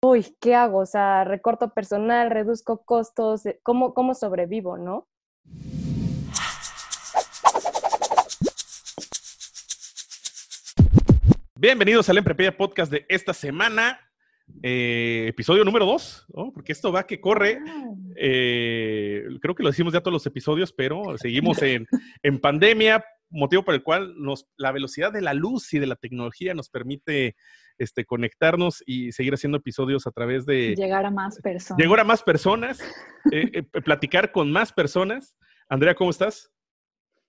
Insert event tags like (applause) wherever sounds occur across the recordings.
Uy, ¿qué hago? O sea, recorto personal, reduzco costos, eh, ¿cómo, cómo sobrevivo, no? Bienvenidos al Emprepedia Podcast de esta semana, eh, episodio número 2, ¿no? porque esto va que corre. eh, creo que lo decimos ya todos los episodios, pero seguimos (laughs) en, en pandemia, motivo por el cual nos, la velocidad de la luz y de la tecnología nos permite este, conectarnos y seguir haciendo episodios a través de... Llegar a más personas. Llegar a más personas, eh, eh, platicar con más personas. Andrea, ¿cómo estás?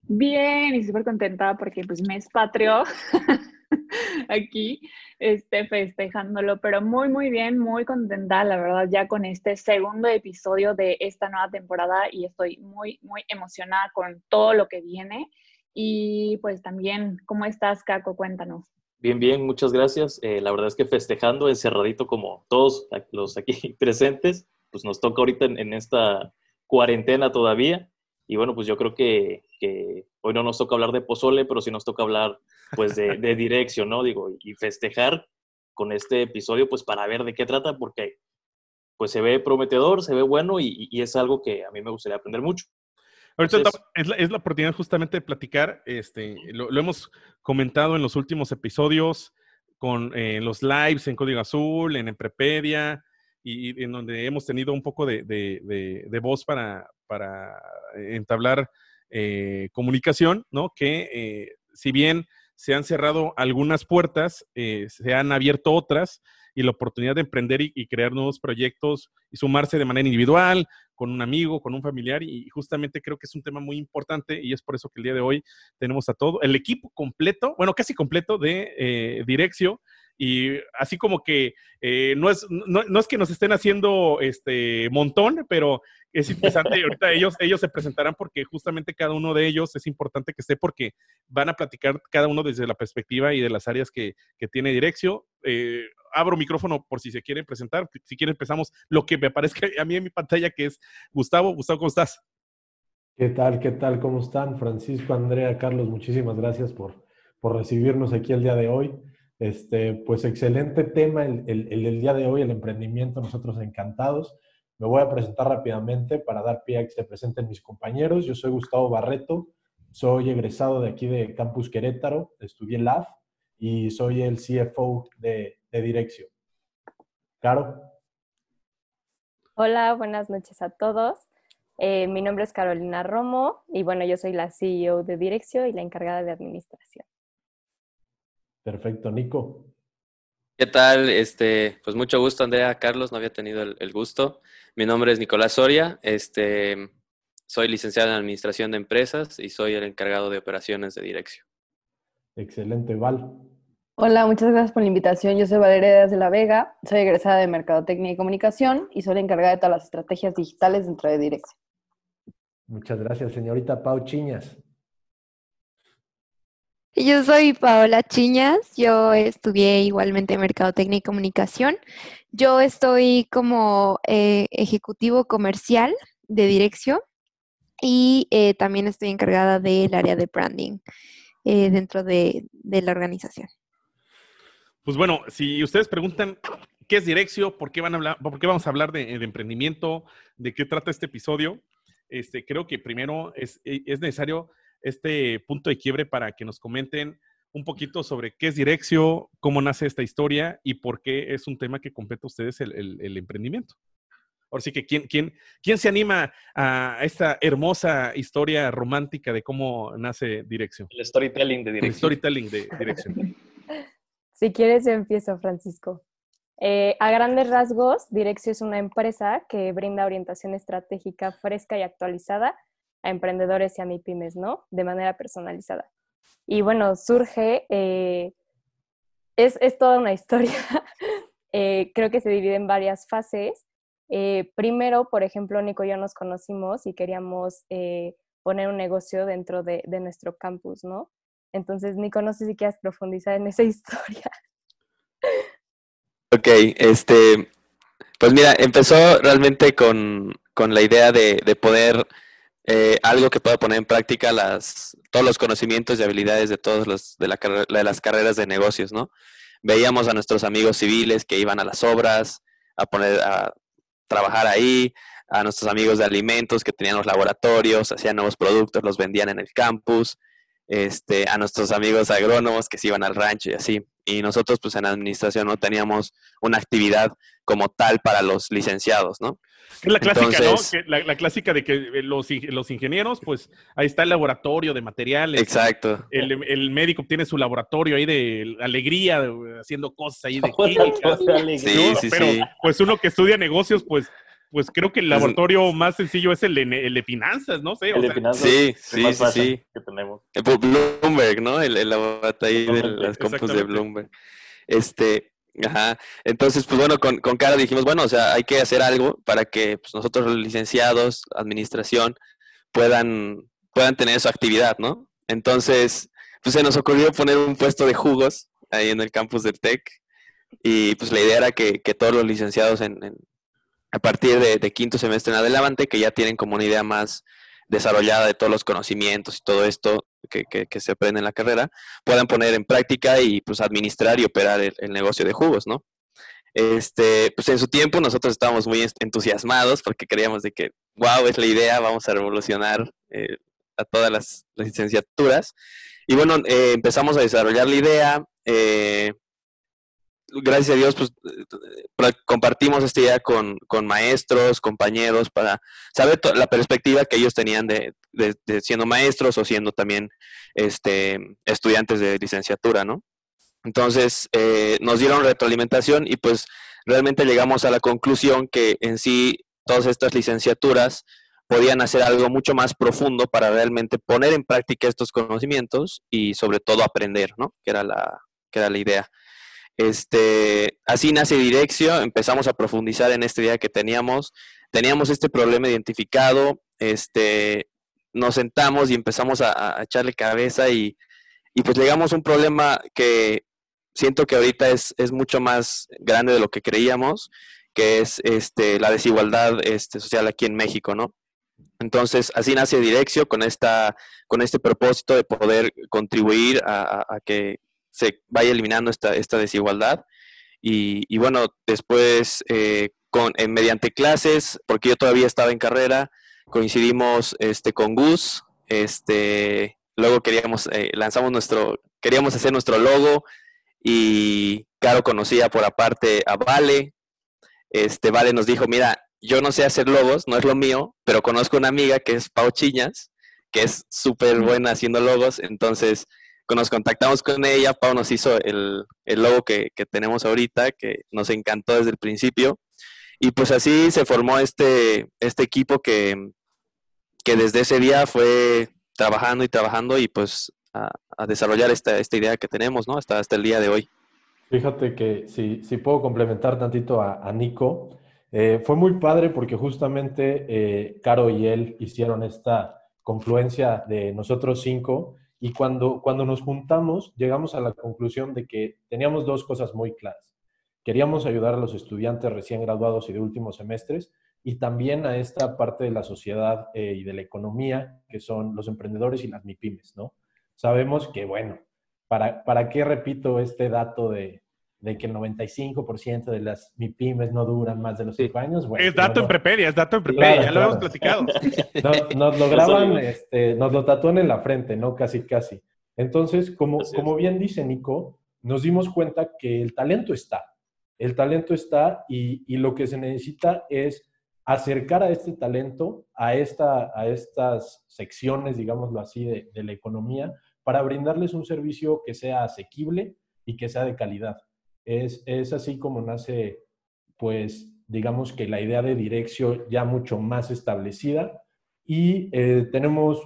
Bien, y súper contenta porque pues mes patrio (laughs) aquí, este, festejándolo, pero muy, muy bien, muy contenta, la verdad, ya con este segundo episodio de esta nueva temporada y estoy muy, muy emocionada con todo lo que viene. Y pues también, ¿cómo estás, Caco? Cuéntanos. Bien, bien, muchas gracias. Eh, la verdad es que festejando, encerradito como todos los aquí (laughs) presentes, pues nos toca ahorita en, esta cuarentena todavía. Y bueno, pues yo creo que, hoy no nos toca hablar de pozole, pero sí nos toca hablar pues de, dirección, ¿no? Digo, y festejar con este episodio pues para ver de qué trata, porque pues se ve prometedor, se ve bueno y es algo que a mí me gustaría aprender mucho. Ahorita Entonces, es, la, es, la, oportunidad justamente de platicar, este, lo, lo hemos comentado en los últimos episodios con eh, los lives en Código Azul, en Emprepedia, y, y en donde hemos tenido un poco de, de, de, de voz para, para entablar eh, comunicación, ¿no? Que eh, si bien se han cerrado algunas puertas, eh, se han abierto otras y la oportunidad de emprender y, crear nuevos proyectos y sumarse de manera individual, con un amigo, con un familiar y justamente creo que es un tema muy importante y es por eso que el día de hoy tenemos a todo el equipo completo, bueno, casi completo de eh, y así como que eh, no, es, no, es que nos estén haciendo este montón, pero es interesante. ahorita ellos, ellos se presentarán porque justamente cada uno de ellos es importante que esté porque van a platicar cada uno desde la perspectiva y de las áreas que, que tiene Direccio. Eh, abro micrófono por si se quieren presentar. Si quieren empezamos lo que me aparezca a mí en mi pantalla, que es Gustavo. Gustavo, ¿cómo estás? ¿Qué tal? ¿Qué tal? ¿Cómo están? Francisco, Andrea, Carlos, muchísimas gracias por, por recibirnos aquí el día de hoy. Este, pues excelente tema el, el, el, día de hoy, el emprendimiento, nosotros encantados. Me voy a presentar rápidamente para dar pie a que se presenten mis compañeros. Yo soy Gustavo Barreto, soy egresado de aquí de Campus Querétaro, estudié LAF y soy el CFO de, de Direccio. Caro. Hola, buenas noches a todos. Eh, mi nombre es Carolina Romo y bueno, yo soy la CEO de Direccio y la encargada de administración. Perfecto, Nico. ¿Qué tal? Este, pues mucho gusto, Andrea. Carlos, no había tenido el, el, gusto. Mi nombre es Nicolás Soria. Este, soy licenciado en Administración de Empresas y soy el encargado de operaciones de dirección. Excelente, Val. Hola, muchas gracias por la invitación. Yo soy Valeria de la Vega, soy egresada de Mercadotecnia y Comunicación y soy la encargada de todas las estrategias digitales dentro de Dirección. Muchas gracias, señorita Pau Chiñas. Yo soy Paola Chiñas, yo estudié igualmente Mercadotecnia y Comunicación. Yo estoy como eh, ejecutivo comercial de dirección y eh, también estoy encargada del área de branding eh, dentro de, la organización. Pues bueno, si ustedes preguntan qué es Direccio, por qué, van a hablar, por qué vamos a hablar de, emprendimiento, de qué trata este episodio, este, creo que primero es necesario este punto de quiebre para que nos comenten un poquito sobre qué es Direccio, cómo nace esta historia y por qué es un tema que compete a ustedes el, el, el emprendimiento. Ahora sí que, ¿quién, quién, ¿quién se anima a esta hermosa historia romántica de cómo nace Dirección? El storytelling de Dirección. El storytelling de Dirección. (laughs) si quieres, yo empiezo, Francisco. Eh, a grandes rasgos, Direccio es una empresa que brinda orientación estratégica fresca y actualizada a emprendedores y a MIPIMES, ¿no? De manera personalizada. Y bueno, surge eh, es, es toda una (laughs) historia. Eh, creo que se divide en varias fases. Eh, primero, por ejemplo, Nico y yo nos conocimos y queríamos poner un negocio dentro de, de, nuestro campus, ¿no? Entonces, Nico, no sé si quieres profundizar en esa (laughs) historia. Ok, este, pues mira, empezó realmente con, con la idea de, de poder eh, algo que pueda poner en práctica las, todos los conocimientos y habilidades de todos los de, la, de las carreras de negocios, ¿no? Veíamos a nuestros amigos civiles que iban a las obras, a poner a trabajar ahí, a nuestros amigos de alimentos que tenían los laboratorios, hacían nuevos productos, los vendían en el campus, este, a nuestros amigos agrónomos que se iban al rancho y así. Y nosotros, pues en administración no teníamos una actividad como tal para los licenciados, ¿no? Es la clásica, ¿no? la, clásica de que eh, los, los, ingenieros, pues ahí está el laboratorio de materiales. Exacto. El, el, médico tiene su laboratorio ahí de alegría, haciendo cosas ahí de (laughs) química. Sí, sí, Pero, sí. pues uno que estudia negocios, pues pues creo que el laboratorio más sencillo es el de, el de finanzas, no sé. El de finanzas. Sí, sí, sí, sí. Que tenemos. Bloomberg, ¿no? El, el laboratorio de las compus de Bloomberg. Este, Ajá. Entonces, pues bueno, con, con Cara dijimos, bueno, o sea, hay que hacer algo para que pues, nosotros los licenciados, administración, puedan, puedan tener su actividad, ¿no? Entonces, pues se nos ocurrió poner un puesto de jugos ahí en el campus del TEC y pues la idea era que, que todos los licenciados en, en a partir de, quinto semestre en adelante, que ya tienen como una idea más desarrollada de todos los conocimientos y todo esto que, que, se aprende en la carrera, puedan poner en práctica y pues administrar y operar el, negocio de jugos, ¿no? Este, pues en su tiempo nosotros estábamos muy entusiasmados porque creíamos de que, wow, es la idea, vamos a revolucionar eh, a todas las, las, licenciaturas. Y bueno, eh, empezamos a desarrollar la idea, eh, gracias a Dios, pues compartimos esta idea con, con maestros, compañeros, para saber la perspectiva que ellos tenían de, de, de, siendo maestros o siendo también este, estudiantes de licenciatura, ¿no? Entonces, eh, nos dieron retroalimentación y pues realmente llegamos a la conclusión que en sí todas estas licenciaturas podían hacer algo mucho más profundo para realmente poner en práctica estos conocimientos y sobre todo aprender, ¿no? Que era la, que era la idea. Este, así nace Direccio, empezamos a profundizar en esta idea que teníamos, teníamos este problema identificado, este, nos sentamos y empezamos a, echarle cabeza y, y, pues llegamos a un problema que siento que ahorita es, es, mucho más grande de lo que creíamos, que es este, la desigualdad este, social aquí en México, ¿no? Entonces, así nace Direccio con, esta, con este propósito de poder contribuir a que se vaya eliminando esta, esta desigualdad. Y, y bueno, después, eh, con, mediante clases, porque yo todavía estaba en carrera, coincidimos este, con Gus, este, luego queríamos, eh, lanzamos nuestro, queríamos hacer nuestro logo y Caro conocía por aparte a Vale, este, Vale nos dijo, mira, yo no sé hacer logos, no es lo mío, pero conozco una amiga que es Pau Chiñas, que es súper buena haciendo logos, entonces nos contactamos con ella, Pau nos hizo el, el logo que, que, tenemos ahorita, que nos encantó desde el principio. Y pues así se formó este, este equipo que, que desde ese día fue trabajando y trabajando y pues a, a desarrollar esta, esta, idea que tenemos, ¿no? Hasta, hasta el día de hoy. Fíjate que si, si puedo complementar tantito a, a Nico, eh, fue muy padre porque justamente eh, Caro y él hicieron esta confluencia de nosotros cinco y cuando, cuando nos juntamos, llegamos a la conclusión de que teníamos dos cosas muy claras. Queríamos ayudar a los estudiantes recién graduados y de últimos semestres y también a esta parte de la sociedad eh, y de la economía, que son los emprendedores y las MIPIMES, ¿no? Sabemos que, bueno, ¿para, para qué repito este dato de, de que el 95% de las MIPIMES no duran más de los 5 años. Bueno, es dato no, en Prepedia, es dato en Prepedia, claro, ya claro. lo hemos platicado. (laughs) Nos, nos lo graban, este, nos lo tatúan en la frente, ¿no? Casi, casi. Entonces, como, como bien dice Nico, nos dimos cuenta que el talento está. El talento está y, y lo que se necesita es acercar a este talento a, esta, a estas secciones, digámoslo así, de, de la economía para brindarles un servicio que sea asequible y que sea de calidad. Es, es, así como nace, pues, digamos que la idea de dirección ya mucho más establecida y eh, tenemos,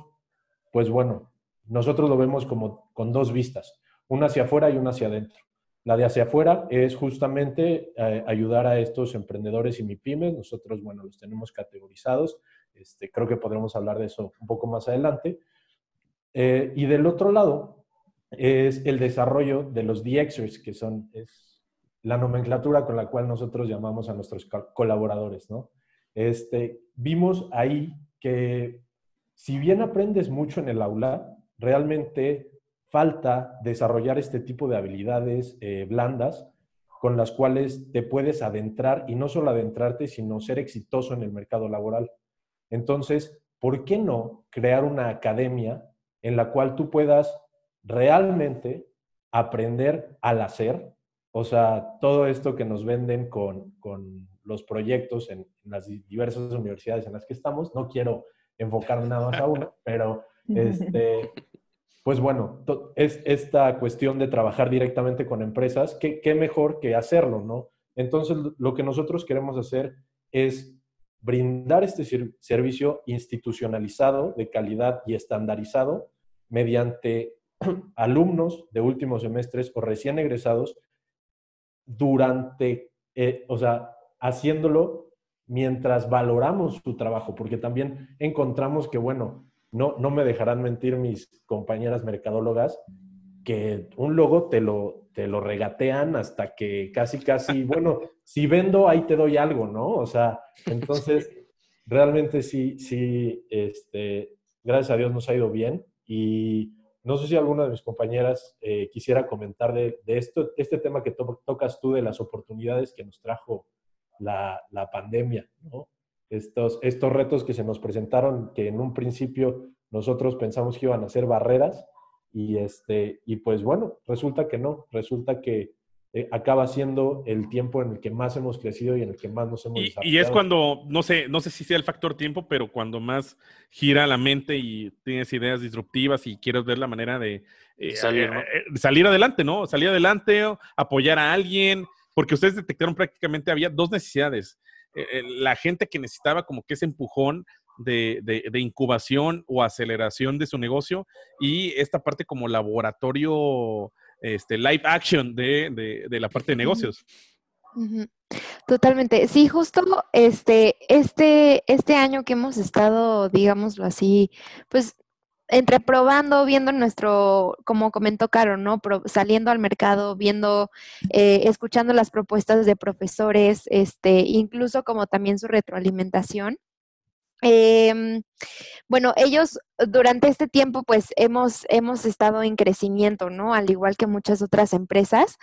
pues bueno, nosotros lo vemos como con dos vistas, una hacia afuera y una hacia adentro. La de hacia afuera es justamente eh, ayudar a estos emprendedores y MIPIMES. Nosotros, bueno, los tenemos categorizados. Este, creo que podremos hablar de eso un poco más adelante. Eh, y del otro lado es el desarrollo de los DXers, que son es la nomenclatura con la cual nosotros llamamos a nuestros colaboradores, ¿no? Este, vimos ahí que si bien aprendes mucho en el aula, realmente falta desarrollar este tipo de habilidades eh, blandas con las cuales te puedes adentrar y no solo adentrarte, sino ser exitoso en el mercado laboral. Entonces, ¿por qué no crear una academia en la cual tú puedas realmente aprender al hacer? O sea, todo esto que nos venden con, los proyectos en, las diversas universidades en las que estamos, no quiero enfocar nada más a uno, pero (laughs) este, pues bueno, es esta cuestión de trabajar directamente con empresas, ¿qué, qué mejor que hacerlo, ¿no? Entonces, lo que nosotros queremos hacer es brindar este servicio institucionalizado, de calidad y estandarizado mediante (clears throat) alumnos de últimos semestres o recién egresados durante, eh, o sea, haciéndolo mientras valoramos su trabajo, porque también encontramos que, bueno, no, no me dejarán mentir mis compañeras mercadólogas, que un logo te lo, te lo regatean hasta que casi, casi, (laughs) bueno, si vendo, ahí te doy algo, ¿no? O sea, entonces, realmente sí, sí, este, gracias a Dios nos ha ido bien y no sé si alguna de mis compañeras eh, quisiera comentar de, esto, este tema que tocas tú de las oportunidades que nos trajo la, pandemia, ¿no? Estos, estos retos que se nos presentaron, que en un principio nosotros pensamos que iban a ser barreras, y, este, y pues bueno, resulta que no, resulta que eh, acaba siendo el tiempo en el que más hemos crecido y en el que más nos hemos y, y, es cuando, no sé, no sé si sea el factor tiempo, pero cuando más gira la mente y tienes ideas disruptivas y quieres ver la manera de eh, salir, eh, salir adelante, ¿no? Salir adelante, apoyar a alguien, porque ustedes detectaron prácticamente había dos necesidades. la gente que necesitaba como que ese empujón de, incubación o aceleración de su negocio y esta parte como laboratorio, este, live action de, la parte de negocios. Totalmente. Sí, justo este, este, este año que hemos estado, digámoslo así, pues entre probando, viendo nuestro, como comentó Caro, ¿no? saliendo al mercado, viendo, eh, escuchando las propuestas de profesores, este, incluso como también su retroalimentación. Em, bueno, ellos durante este tiempo pues hemos, hemos estado en crecimiento, ¿no? Al igual que muchas otras empresas.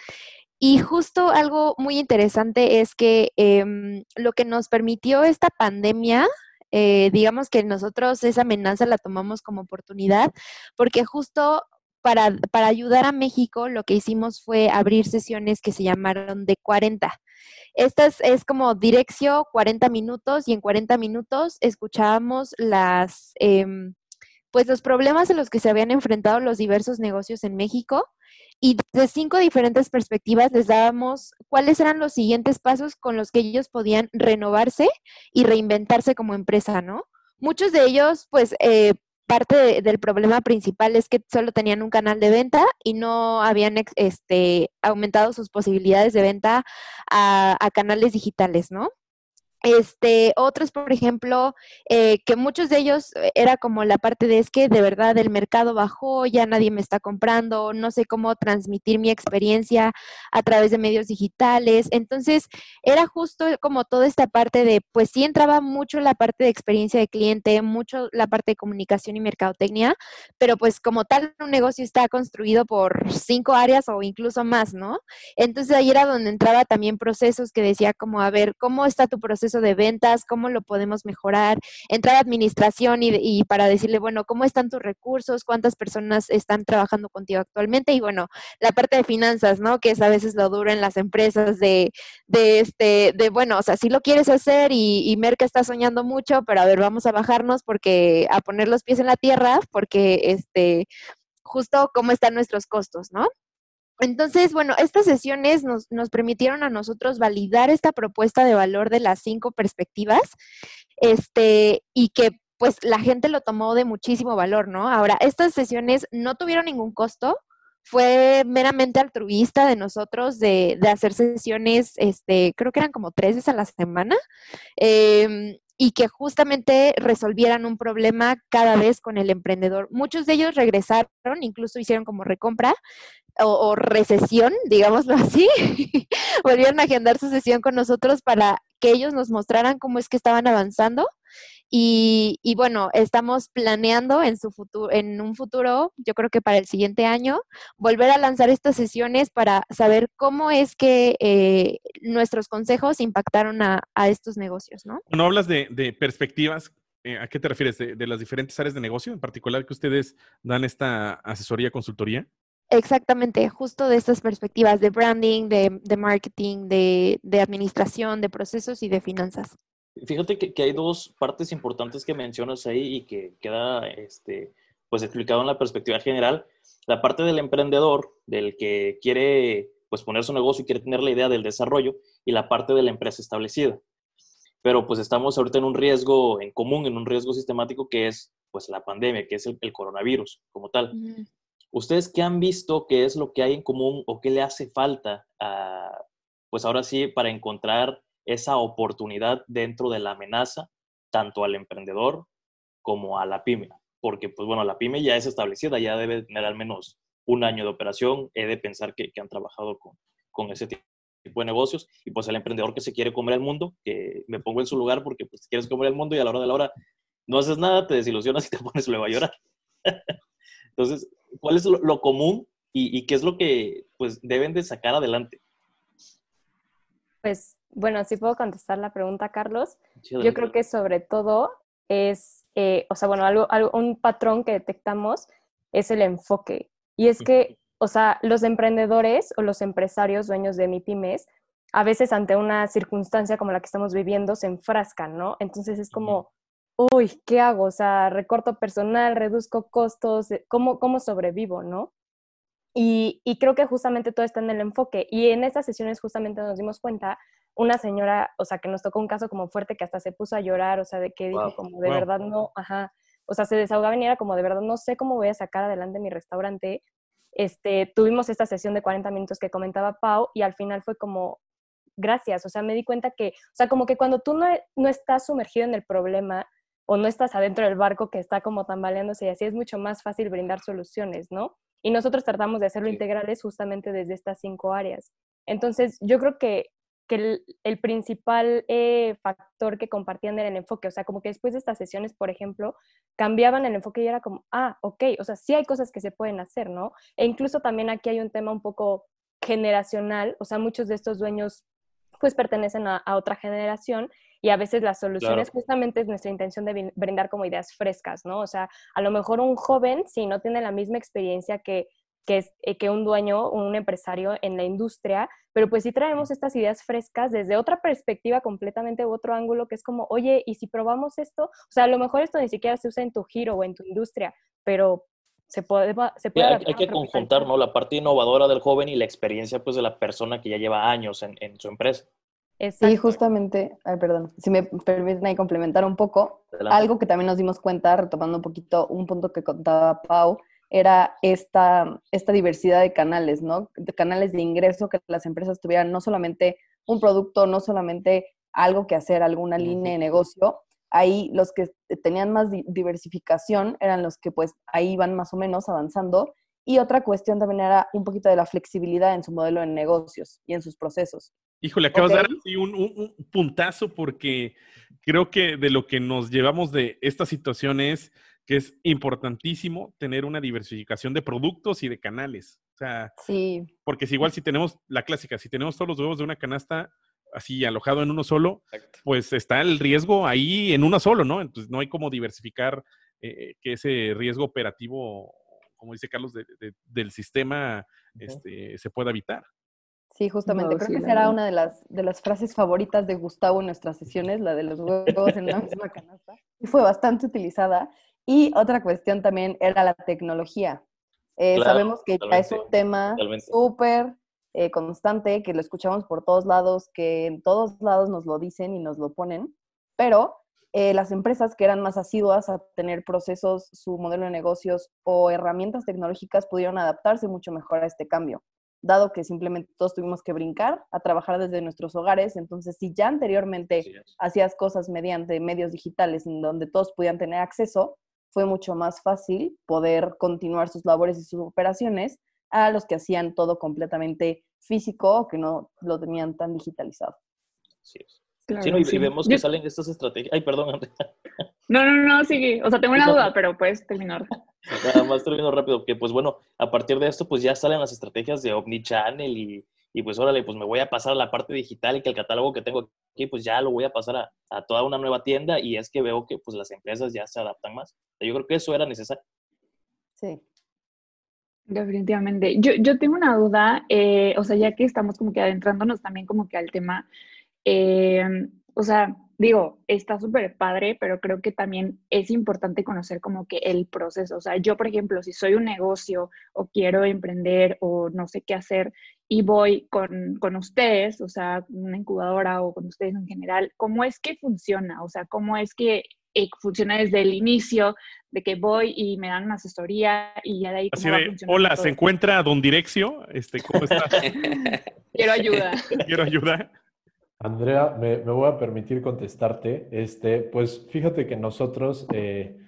Y justo algo muy interesante es que em, lo que nos permitió esta pandemia, eh, digamos que nosotros esa amenaza la tomamos como oportunidad, porque justo para, para ayudar a México lo que hicimos fue abrir sesiones que se llamaron de 40. Esta es, como dirección 40 minutos y en 40 minutos escuchábamos las, em, pues los problemas en los que se habían enfrentado los diversos negocios en México y de cinco diferentes perspectivas les dábamos cuáles eran los siguientes pasos con los que ellos podían renovarse y reinventarse como empresa, ¿no? Muchos de ellos, pues, eh, parte del problema principal es que solo tenían un canal de venta y no habían este, aumentado sus posibilidades de venta a, a canales digitales, ¿no? Este, otros, por ejemplo, eh, que muchos de ellos eh, era como la parte de es que de verdad el mercado bajó, ya nadie me está comprando, no sé cómo transmitir mi experiencia a través de medios digitales. Entonces, era justo como toda esta parte de, pues sí entraba mucho la parte de experiencia de cliente, mucho la parte de comunicación y mercadotecnia, pero pues como tal un negocio está construido por cinco áreas o incluso más, ¿no? Entonces ahí era donde entraba también procesos que decía como, a ver, ¿cómo está tu proceso? De ventas, cómo lo podemos mejorar, entrar a administración y, para decirle, bueno, ¿cómo están tus recursos? ¿Cuántas personas están trabajando contigo actualmente? Y bueno, la parte de finanzas, ¿no? Que es a veces lo duro en las empresas de, de este, de bueno, o sea, si lo quieres hacer y, y Merca está soñando mucho, pero a ver, vamos a bajarnos porque, a poner los pies en la tierra, porque este, justo cómo están nuestros costos, ¿no? Entonces, bueno, estas sesiones nos, permitieron a nosotros validar esta propuesta de valor de las cinco perspectivas, este, y que pues la gente lo tomó de muchísimo valor, ¿no? Ahora, estas sesiones no tuvieron ningún costo, fue meramente altruista de nosotros de, de hacer sesiones, este, creo que eran como tres veces a la semana, em, y que justamente resolvieran un problema cada vez con el emprendedor. Muchos de ellos regresaron, incluso hicieron como recompra o, recesión, digámoslo así, (laughs) volvieron a agendar su sesión con nosotros para que ellos nos mostraran cómo es que estaban avanzando y, bueno, estamos planeando en, su futuro, en un futuro, yo creo que para el siguiente año, volver a lanzar estas sesiones para saber cómo es que eh, nuestros consejos impactaron a, estos negocios, ¿no? No hablas de, perspectivas. Eh, ¿A qué te refieres? ¿De, ¿De, las diferentes áreas de negocio en particular que ustedes dan esta asesoría, consultoría? Exactamente, justo de estas perspectivas de branding, de, de marketing, de, de administración, de procesos y de finanzas. Fíjate que, que, hay dos partes importantes que mencionas ahí y que queda este, pues explicado en la perspectiva general. La parte del emprendedor, del que quiere pues poner su negocio y quiere tener la idea del desarrollo, y la parte de la empresa establecida. Pero pues estamos ahorita en un riesgo en común, en un riesgo sistemático que es pues la pandemia, que es el, coronavirus como tal. ¿Ustedes qué han visto qué es lo que hay en común o qué le hace falta pues ahora sí, para encontrar esa oportunidad dentro de la amenaza, tanto al emprendedor como a la pyme. Porque, pues bueno, la pyme ya es establecida, ya debe tener al menos un año de operación, he de pensar que, han trabajado con, con, ese tipo de negocios, y pues el emprendedor que se quiere comer el mundo, que me pongo en su lugar porque pues quieres comer el mundo y a la hora de la hora no haces nada, te desilusionas y te (laughs) pones luego a llorar. (laughs) Entonces, ¿cuál es lo, común y, y, qué es lo que pues deben de sacar adelante? Pues bueno, si puedo contestar la pregunta, Carlos. Yo creo que sobre todo es, eh, o sea, bueno, algo, un patrón que detectamos es el enfoque. Y es que, o sea, los emprendedores o los empresarios dueños de MIPIMES, a veces ante una circunstancia como la que estamos viviendo, se enfrascan, ¿no? Entonces es como, uy, ¿qué hago? O sea, recorto personal, reduzco costos, eh, ¿cómo, cómo sobrevivo, no? Y, y, creo que justamente todo está en el enfoque. Y en estas sesiones justamente nos dimos cuenta una señora, o sea, que nos tocó un caso como fuerte que hasta se puso a llorar, o sea, de que dijo como de verdad no, ajá, o sea, se desahogaba y era como de verdad no sé cómo voy a sacar adelante mi restaurante. Este, tuvimos esta sesión de 40 minutos que comentaba Pau y al final fue como gracias, o sea, me di cuenta que, o sea, como que cuando tú no, no estás sumergido en el problema o no estás adentro del barco que está como tambaleándose y así es mucho más fácil brindar soluciones, ¿no? Y nosotros tratamos de hacerlo integrales justamente desde estas cinco áreas. Entonces, yo creo que que el, principal eh, factor que compartían era el enfoque, o sea, como que después de estas sesiones, por ejemplo, cambiaban el enfoque y era como, ah, ok, o sea, sí hay cosas que se pueden hacer, ¿no? E incluso también aquí hay un tema un poco generacional, o sea, muchos de estos dueños pues pertenecen a, otra generación y a veces las soluciones justamente es nuestra intención de brindar como ideas frescas, ¿no? O sea, a lo mejor un joven, si no tiene la misma experiencia que que, es, eh, que un dueño, un empresario en la industria, pero pues sí traemos estas ideas frescas desde otra perspectiva completamente u otro ángulo, que es como, oye, ¿y si probamos esto? O sea, a lo mejor esto ni siquiera se usa en tu giro o en tu industria, pero se puede... Se puede hay, que conjuntar, ¿no? La parte innovadora del joven y la experiencia, pues, de la persona que ya lleva años en, en su empresa. Sí, justamente, ay, perdón, si me permiten ahí complementar un poco, algo que también nos dimos cuenta, retomando un poquito un punto que contaba Pau, era esta, esta diversidad de canales, ¿no? De canales de ingreso que las empresas tuvieran no solamente un producto, no solamente algo que hacer, alguna línea de negocio. Ahí los que tenían más diversificación eran los que pues ahí iban más o menos avanzando. Y otra cuestión también era un poquito de la flexibilidad en su modelo de negocios y en sus procesos. Híjole, acabas de dar un, un, puntazo porque creo que de lo que nos llevamos de esta situación es que es importantísimo tener una diversificación de productos y de canales. O sea, sí. porque es igual si tenemos la clásica, si tenemos todos los huevos de una canasta así alojado en uno solo, pues está el riesgo ahí en uno solo, ¿no? Entonces no hay como diversificar eh, que ese riesgo operativo, como dice Carlos, del sistema este, se pueda evitar. Sí, justamente. Creo que será una de las, de las frases favoritas de Gustavo en nuestras sesiones, la de los huevos en la misma canasta. Y fue bastante utilizada. Y otra cuestión también era la tecnología. Eh, sabemos que ya es un tema súper eh, constante, que lo escuchamos por todos lados, que en todos lados nos lo dicen y nos lo ponen, pero eh, las empresas que eran más asiduas a tener procesos, su modelo de negocios o herramientas tecnológicas pudieron adaptarse mucho mejor a este cambio, dado que simplemente todos tuvimos que brincar a trabajar desde nuestros hogares. Entonces, si ya anteriormente hacías cosas mediante medios digitales en donde todos podían tener acceso, fue mucho más fácil poder continuar sus labores y sus operaciones a los que hacían todo completamente físico o que no lo tenían tan digitalizado. Sí, y, vemos que salen estas estrategias. Ay, perdón, Andrea. No, no, no, sigue. O sea, tengo una duda, pero puedes terminar. (laughs) Nada más termino rápido, que pues bueno, a partir de esto, pues ya salen las estrategias de Omnichannel y, y pues órale, pues me voy a pasar a la parte digital y que el catálogo que tengo aquí, pues ya lo voy a pasar a, a toda una nueva tienda y es que veo que pues las empresas ya se adaptan más. Yo creo que eso era necesario. Sí. Definitivamente. Yo, yo tengo una duda, eh, o sea, ya que estamos como que adentrándonos también como que al tema, eh, o sea, digo, está súper padre, pero creo que también es importante conocer como que el proceso. O sea, yo, por ejemplo, si soy un negocio o quiero emprender o no sé qué hacer y voy con, con ustedes, o sea, una incubadora o con ustedes en general, ¿cómo es que funciona? O sea, ¿cómo es que eh, funciona desde el inicio, de que voy y me dan una asesoría y ya de ahí... Así de, hola, ¿se encuentra Don Direccio? Este, ¿Cómo está? (laughs) Quiero ayuda. (laughs) Quiero ayuda. Andrea, me, voy a permitir contestarte. Este, pues fíjate que nosotros eh,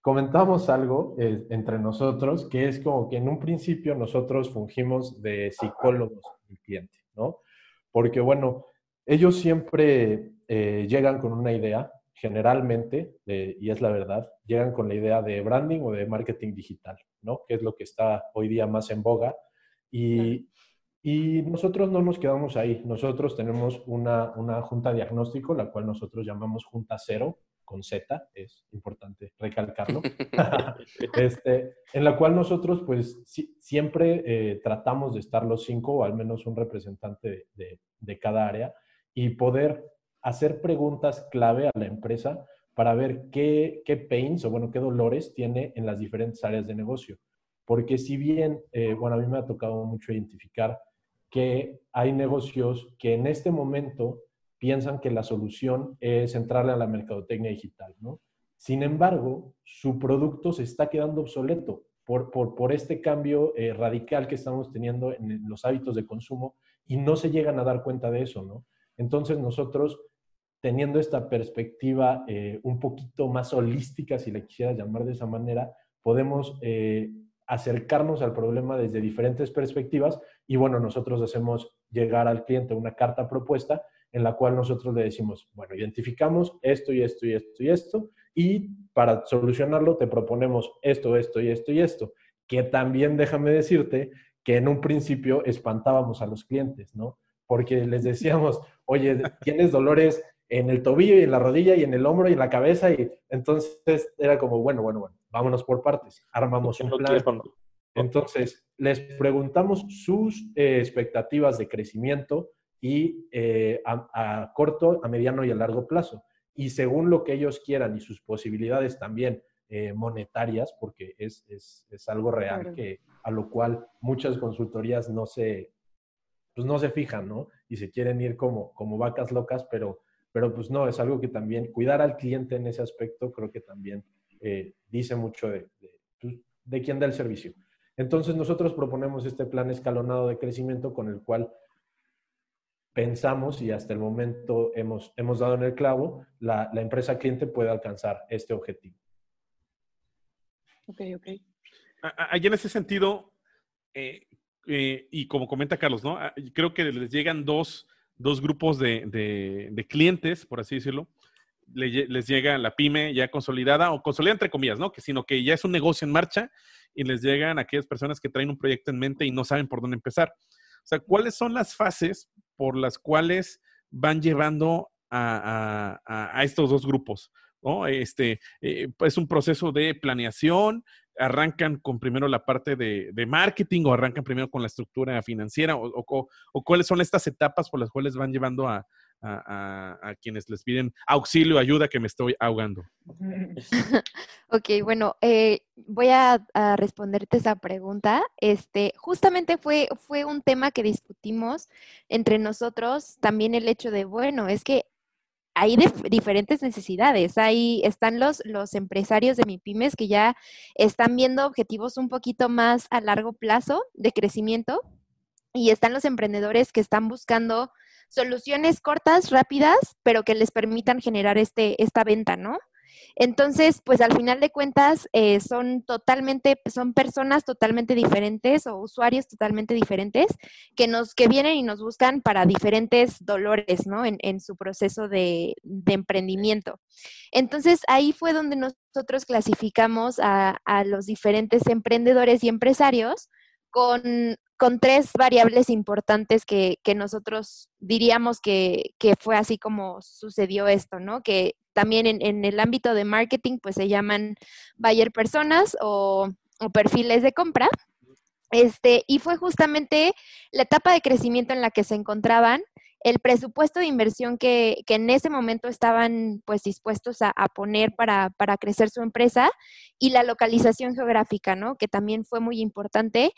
comentamos algo eh, entre nosotros que es como que en un principio nosotros fungimos de psicólogos del cliente, ¿no? Porque bueno, ellos siempre llegan con una idea generalmente, eh, y es la verdad, llegan con la idea de branding o de marketing digital, ¿no? Que es lo que está hoy día más en boga. Y, y nosotros no nos quedamos ahí. Nosotros tenemos una, una, junta diagnóstico, la cual nosotros llamamos Junta Cero, con Z, es importante recalcarlo, (laughs) (laughs) este, en la cual nosotros pues siempre eh, tratamos de estar los cinco o al menos un representante de, de cada área y poder hacer preguntas clave a la empresa para ver qué, qué pains o bueno, qué dolores tiene en las diferentes áreas de negocio. Porque si bien, eh, bueno, a mí me ha tocado mucho identificar que hay negocios que en este momento piensan que la solución es entrarle a la mercadotecnia digital, ¿no? Sin embargo, su producto se está quedando obsoleto por, por, por este cambio eh, radical que estamos teniendo en los hábitos de consumo y no se llegan a dar cuenta de eso, ¿no? Entonces nosotros teniendo esta perspectiva eh, un poquito más holística, si le quisiera llamar de esa manera, podemos eh, acercarnos al problema desde diferentes perspectivas y bueno, nosotros hacemos llegar al cliente una carta propuesta en la cual nosotros le decimos, bueno, identificamos esto y esto y esto y esto y para solucionarlo te proponemos esto, esto y esto y esto, que también déjame decirte que en un principio espantábamos a los clientes, ¿no? Porque les decíamos, (laughs) oye, tienes dolores en el tobillo y en la rodilla y en el hombro y en la cabeza. Y entonces era como, bueno, bueno, bueno, vámonos por partes, armamos un plan. Entonces, les preguntamos sus eh, expectativas de crecimiento y eh, a, corto, a mediano y a largo plazo. Y según lo que ellos quieran y sus posibilidades también eh, monetarias, porque es, es, es algo real que a lo cual muchas consultorías no se, pues no se fijan, ¿no? Y se quieren ir como, como vacas locas, pero pero pues no, es algo que también cuidar al cliente en ese aspecto creo que también eh, dice mucho de, pues, de, quién da el servicio. Entonces nosotros proponemos este plan escalonado de crecimiento con el cual pensamos y hasta el momento hemos, hemos dado en el clavo, la, la empresa cliente puede alcanzar este objetivo. Ok, ok. Allí en ese sentido, eh, eh, y como comenta Carlos, ¿no? Ah, creo que les llegan dos, dos grupos de, clientes, por así decirlo. Les llega la pyme ya consolidada, o consolidada entre comillas, ¿no? Que, sino que ya es un negocio en marcha y les llegan aquellas personas que traen un proyecto en mente y no saben por dónde empezar. O sea, ¿cuáles son las fases por las cuales van llevando a, estos dos grupos? ¿no? Este, eh, es un proceso de planeación, arrancan con primero la parte de, marketing o arrancan primero con la estructura financiera o, cuáles son estas etapas por las cuales van llevando a, quienes les piden auxilio, ayuda, que me estoy ahogando. (laughs) ok, bueno, eh, voy a, responderte esa pregunta. Este, justamente fue, fue un tema que discutimos entre nosotros, también el hecho de, bueno, es que hay diferentes necesidades. Ahí están los, los empresarios de mi pymes que ya están viendo objetivos un poquito más a largo plazo de crecimiento y están los emprendedores que están buscando soluciones cortas, rápidas, pero que les permitan generar este, esta venta, ¿no? Entonces, pues al final de cuentas, eh, son totalmente, son personas totalmente diferentes o usuarios totalmente diferentes que nos, que vienen y nos buscan para diferentes dolores, ¿no? En, su proceso de, de, emprendimiento. Entonces, ahí fue donde nosotros clasificamos a, a los diferentes emprendedores y empresarios con, con tres variables importantes que, que nosotros diríamos que, que, fue así como sucedió esto, ¿no? Que también en, en, el ámbito de marketing, pues se llaman buyer personas o, o perfiles de compra. Este, y fue justamente la etapa de crecimiento en la que se encontraban el presupuesto de inversión que, que, en ese momento estaban pues dispuestos a, a poner para, para, crecer su empresa y la localización geográfica, ¿no? Que también fue muy importante.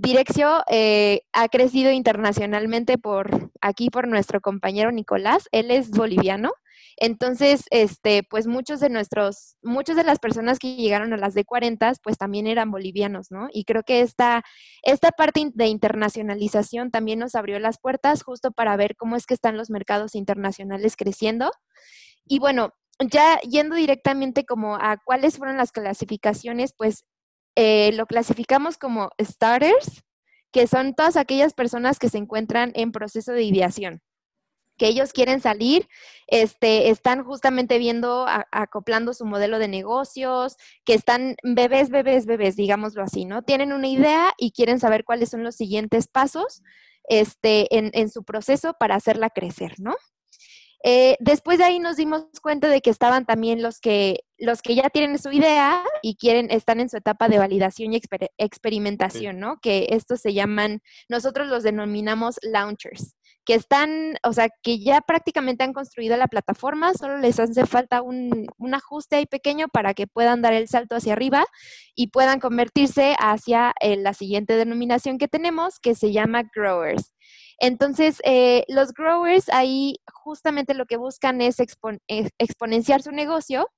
Direccio eh, ha crecido internacionalmente por aquí por nuestro compañero Nicolás. Él es boliviano. Entonces, este, pues muchos de nuestros, muchas de las personas que llegaron a las de 40, pues también eran bolivianos, ¿no? Y creo que esta, esta parte de internacionalización también nos abrió las puertas justo para ver cómo es que están los mercados internacionales creciendo. Y bueno, ya yendo directamente como a cuáles fueron las clasificaciones, pues eh, lo clasificamos como starters, que son todas aquellas personas que se encuentran en proceso de ideación que ellos quieren salir, este, están justamente viendo, acoplando su modelo de negocios, que están bebés, bebés, bebés, digámoslo así, ¿no? Tienen una idea y quieren saber cuáles son los siguientes pasos este, en, en su proceso para hacerla crecer, ¿no? Eh, después de ahí nos dimos cuenta de que estaban también los que, los que ya tienen su idea y quieren, están en su etapa de validación y exper experimentación, ¿no? Que estos se llaman, nosotros los denominamos launchers que están, o sea, que ya prácticamente han construido la plataforma, solo les hace falta un, un, ajuste ahí pequeño para que puedan dar el salto hacia arriba y puedan convertirse hacia eh, la siguiente denominación que tenemos, que se llama growers. Entonces, eh, los growers ahí justamente lo que buscan es expon exponenciar su negocio.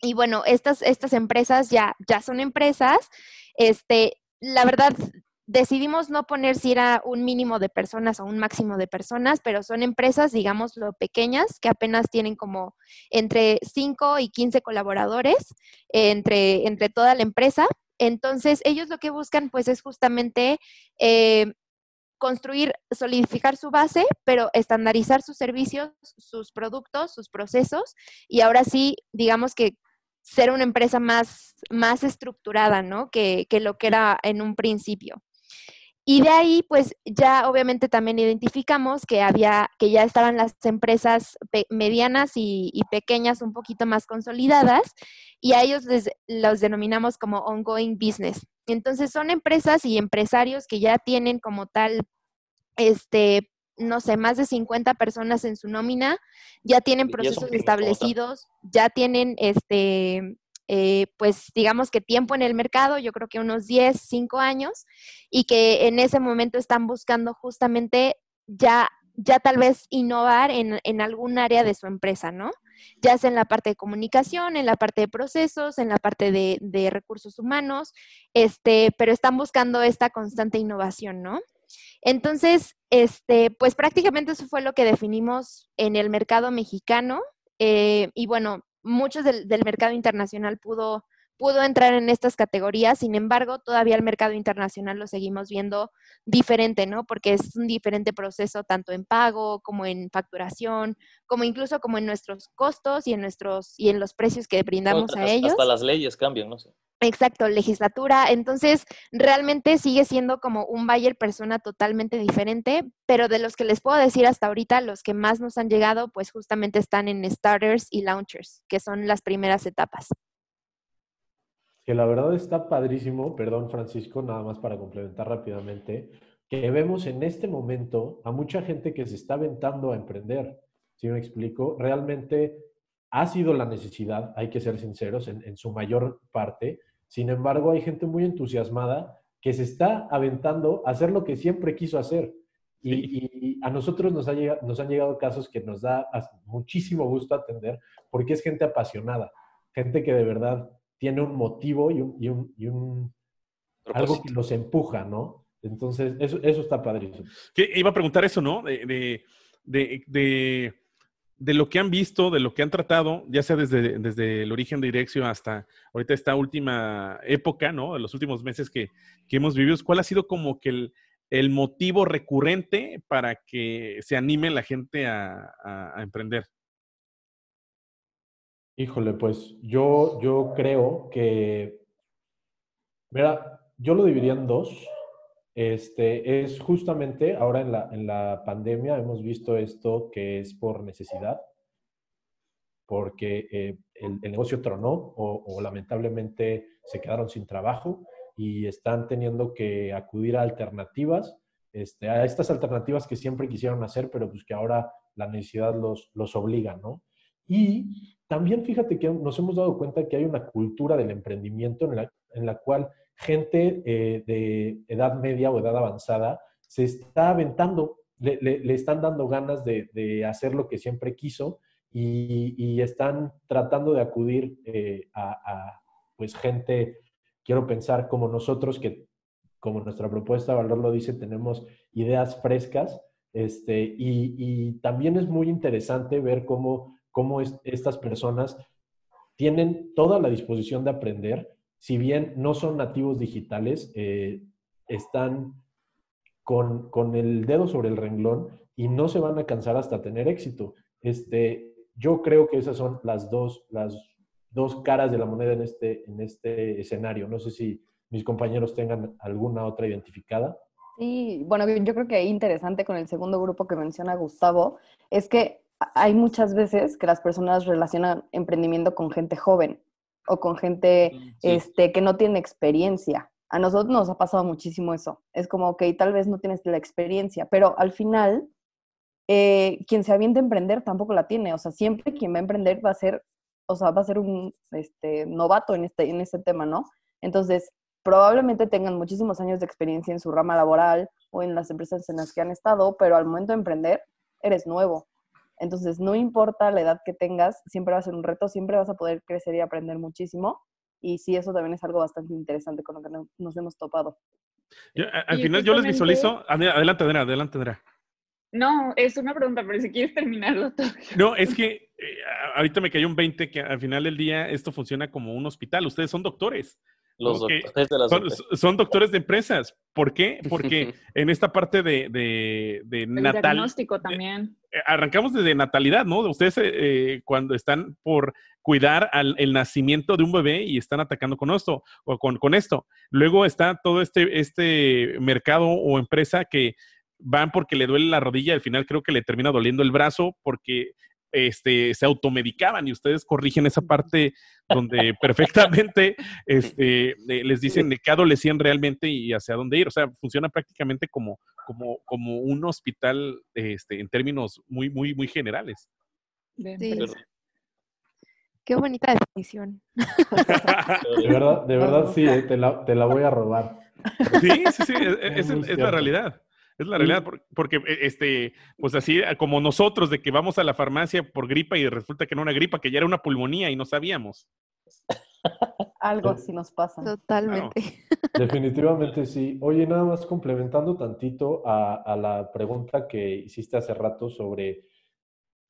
Y bueno, estas, estas empresas ya, ya son empresas. Este, la verdad, decidimos no poner si era un mínimo de personas o un máximo de personas, pero son empresas, digámoslo, pequeñas, que apenas tienen como entre 5 y 15 colaboradores entre, entre toda la empresa. Entonces, ellos lo que buscan, pues, es justamente eh, construir, solidificar su base, pero estandarizar sus servicios, sus productos, sus procesos, y ahora sí, digamos que ser una empresa más, más estructurada, ¿no? Que, que lo que era en un principio. Y de ahí, pues ya obviamente también identificamos que había, que ya estaban las empresas medianas y, y, pequeñas un poquito más consolidadas y a ellos les los denominamos como ongoing business. Entonces son empresas y empresarios que ya tienen como tal, este, no sé, más de 50 personas en su nómina, ya tienen procesos establecidos, ya tienen este eh, pues digamos que tiempo en el mercado, yo creo que unos 10, 5 años, y que en ese momento están buscando justamente ya, ya tal vez innovar en, en algún área de su empresa, ¿no? Ya sea en la parte de comunicación, en la parte de procesos, en la parte de, de recursos humanos, este, pero están buscando esta constante innovación, ¿no? Entonces, este, pues prácticamente eso fue lo que definimos en el mercado mexicano. Eh, y bueno, muchos del, del, mercado internacional pudo, pudo entrar en estas categorías, sin embargo, todavía el mercado internacional lo seguimos viendo diferente, ¿no? Porque es un diferente proceso tanto en pago como en facturación, como incluso como en nuestros costos y en nuestros y en los precios que brindamos a ellos. Hasta las leyes cambian, no sé. Exacto, legislatura. Entonces, realmente sigue siendo como un buyer persona totalmente diferente, pero de los que les puedo decir hasta ahorita, los que más nos han llegado, pues justamente están en starters y launchers, que son las primeras etapas. Que la verdad está padrísimo, perdón Francisco, nada más para complementar rápidamente, que vemos en este momento a mucha gente que se está aventando a emprender. ¿Sí me explico? Realmente ha sido la necesidad, hay que ser sinceros, en, en, su mayor parte. Sin embargo, hay gente muy entusiasmada que se está aventando a hacer lo que siempre quiso hacer. Y, a nosotros nos, ha llegado, nos han llegado casos que nos da muchísimo gusto atender porque es gente apasionada, gente que de verdad tiene un motivo y un, y un, algo que los empuja, ¿no? Entonces, eso, eso está padrísimo. Que iba a preguntar eso, ¿no? De, de, de, lo que han visto, de lo que han tratado, ya sea desde, desde el origen de Dirección hasta ahorita esta última época, ¿no? De los últimos meses que, que hemos vivido, ¿cuál ha sido como que el, el motivo recurrente para que se anime la gente a, emprender? Híjole, pues yo, yo creo que, mira, yo lo dividiría en dos. Este, es justamente ahora en la, pandemia hemos visto esto que es por necesidad, porque eh, el, negocio tronó o lamentablemente se quedaron sin trabajo y están teniendo que acudir a alternativas, este, a estas alternativas que siempre quisieron hacer, pero pues que ahora la necesidad los, los obliga, ¿no? Y también fíjate que nos hemos dado cuenta que hay una cultura del emprendimiento en la, en la cual gente eh, de edad media o edad avanzada se está aventando, le, le, están dando ganas de, de, hacer lo que siempre quiso y, y están tratando de acudir eh, a, a, pues gente quiero pensar como nosotros, que como nuestra propuesta valor lo dice, tenemos ideas frescas, este, y, también es muy interesante ver cómo, cómo estas personas tienen toda la disposición de aprender, si bien no son nativos digitales, eh, están con, con, el dedo sobre el renglón y no se van a cansar hasta tener éxito. Este, yo creo que esas son las dos, las dos caras de la moneda en este, en este escenario. No sé si mis compañeros tengan alguna otra identificada. Sí, bueno, yo creo que interesante con el segundo grupo que menciona Gustavo es que hay muchas veces que las personas relacionan emprendimiento con gente joven o con gente este, que no tiene experiencia. A nosotros nos ha pasado muchísimo eso. Es como que tal vez no tienes la experiencia, pero al final, eh, quien se avienta a emprender tampoco la tiene. O sea, siempre quien va a emprender va a ser o sea, va a ser un este, novato en este, en este tema, ¿no? Entonces, probablemente tengan muchísimos años de experiencia en su rama laboral o en las empresas en las que han estado, pero al momento de emprender, eres nuevo. Entonces, no importa la edad que tengas, siempre va a ser un reto, siempre vas a poder crecer y aprender muchísimo. Y sí, eso también es algo bastante interesante con lo que nos hemos topado. al final yo les visualizo. Adelante, Adriana, adelante, Adriana. No, es una pregunta, pero si quieres terminarlo (laughs) todo. No, es que eh, ahorita me cayó un 20 que al final del día esto funciona como un hospital. Ustedes son doctores. Los doctores de las son, son, doctores de empresas. ¿Por qué? (laughs) Porque en esta parte de, de, de natal. diagnóstico también. Eh, arrancamos desde natalidad, ¿no? Ustedes eh, cuando están por cuidar al, el nacimiento de un bebé y están atacando con esto o con, con esto. Luego está todo este, este mercado o empresa que van porque le duele la rodilla, al final creo que le termina doliendo el brazo porque este, se automedicaban y ustedes corrigen esa parte donde (laughs) perfectamente este, eh, les dicen de qué adolecían realmente y hacia dónde ir. O sea, funciona prácticamente como, como, como un hospital este, en términos muy, muy, muy generales. Qué bonita definición. (laughs) De verdad, de verdad sí, eh, te, la, te la voy a robar. Sí, sí, sí, es, es la realidad. Es la realidad, porque, eh, este, pues así ah, como nosotros, de que vamos a la farmacia por gripa y resulta que no una gripa, que ya era una pulmonía y no sabíamos. (laughs) Algo así nos pasa. Totalmente. (laughs) Definitivamente sí. Oye, nada más complementando tantito a, la pregunta que hiciste hace rato sobre,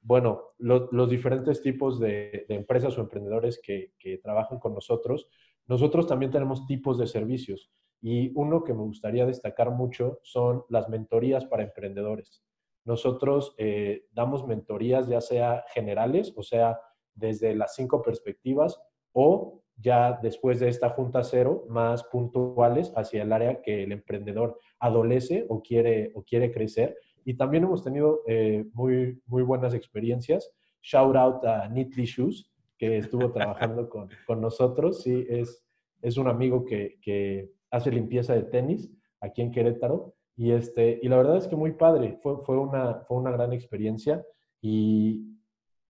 bueno, los diferentes tipos de, empresas o emprendedores que, que trabajan con nosotros. Nosotros también tenemos tipos de servicios. Y uno que me gustaría destacar mucho son las mentorías para emprendedores. Nosotros eh, damos mentorías ya sea generales, o sea, desde las cinco perspectivas, o ya después de esta junta cero, más puntuales hacia el área que el emprendedor adolece o quiere, o quiere crecer. Y también hemos tenido eh, muy, muy buenas experiencias. Shout out a Neatly Shoes, que estuvo trabajando con, con nosotros. Sí, es, es un amigo que, que hace limpieza de tenis aquí en Querétaro. Y, este, y la verdad es que muy padre, fue, fue, una, fue una gran experiencia y,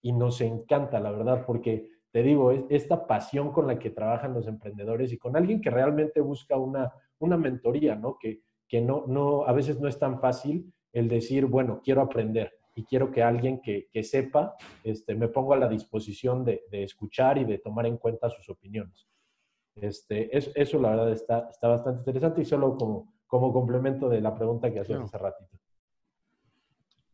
y nos encanta, la verdad, porque te digo, es esta pasión con la que trabajan los emprendedores y con alguien que realmente busca una, una mentoría, ¿no? Que, que no, no, a veces no es tan fácil el decir, bueno, quiero aprender y quiero que alguien que, sepa este, me ponga a la disposición de, escuchar y de tomar en cuenta sus opiniones. Este, eso, la verdad está, está bastante interesante y solo como, como complemento de la pregunta que hacías hace ratito.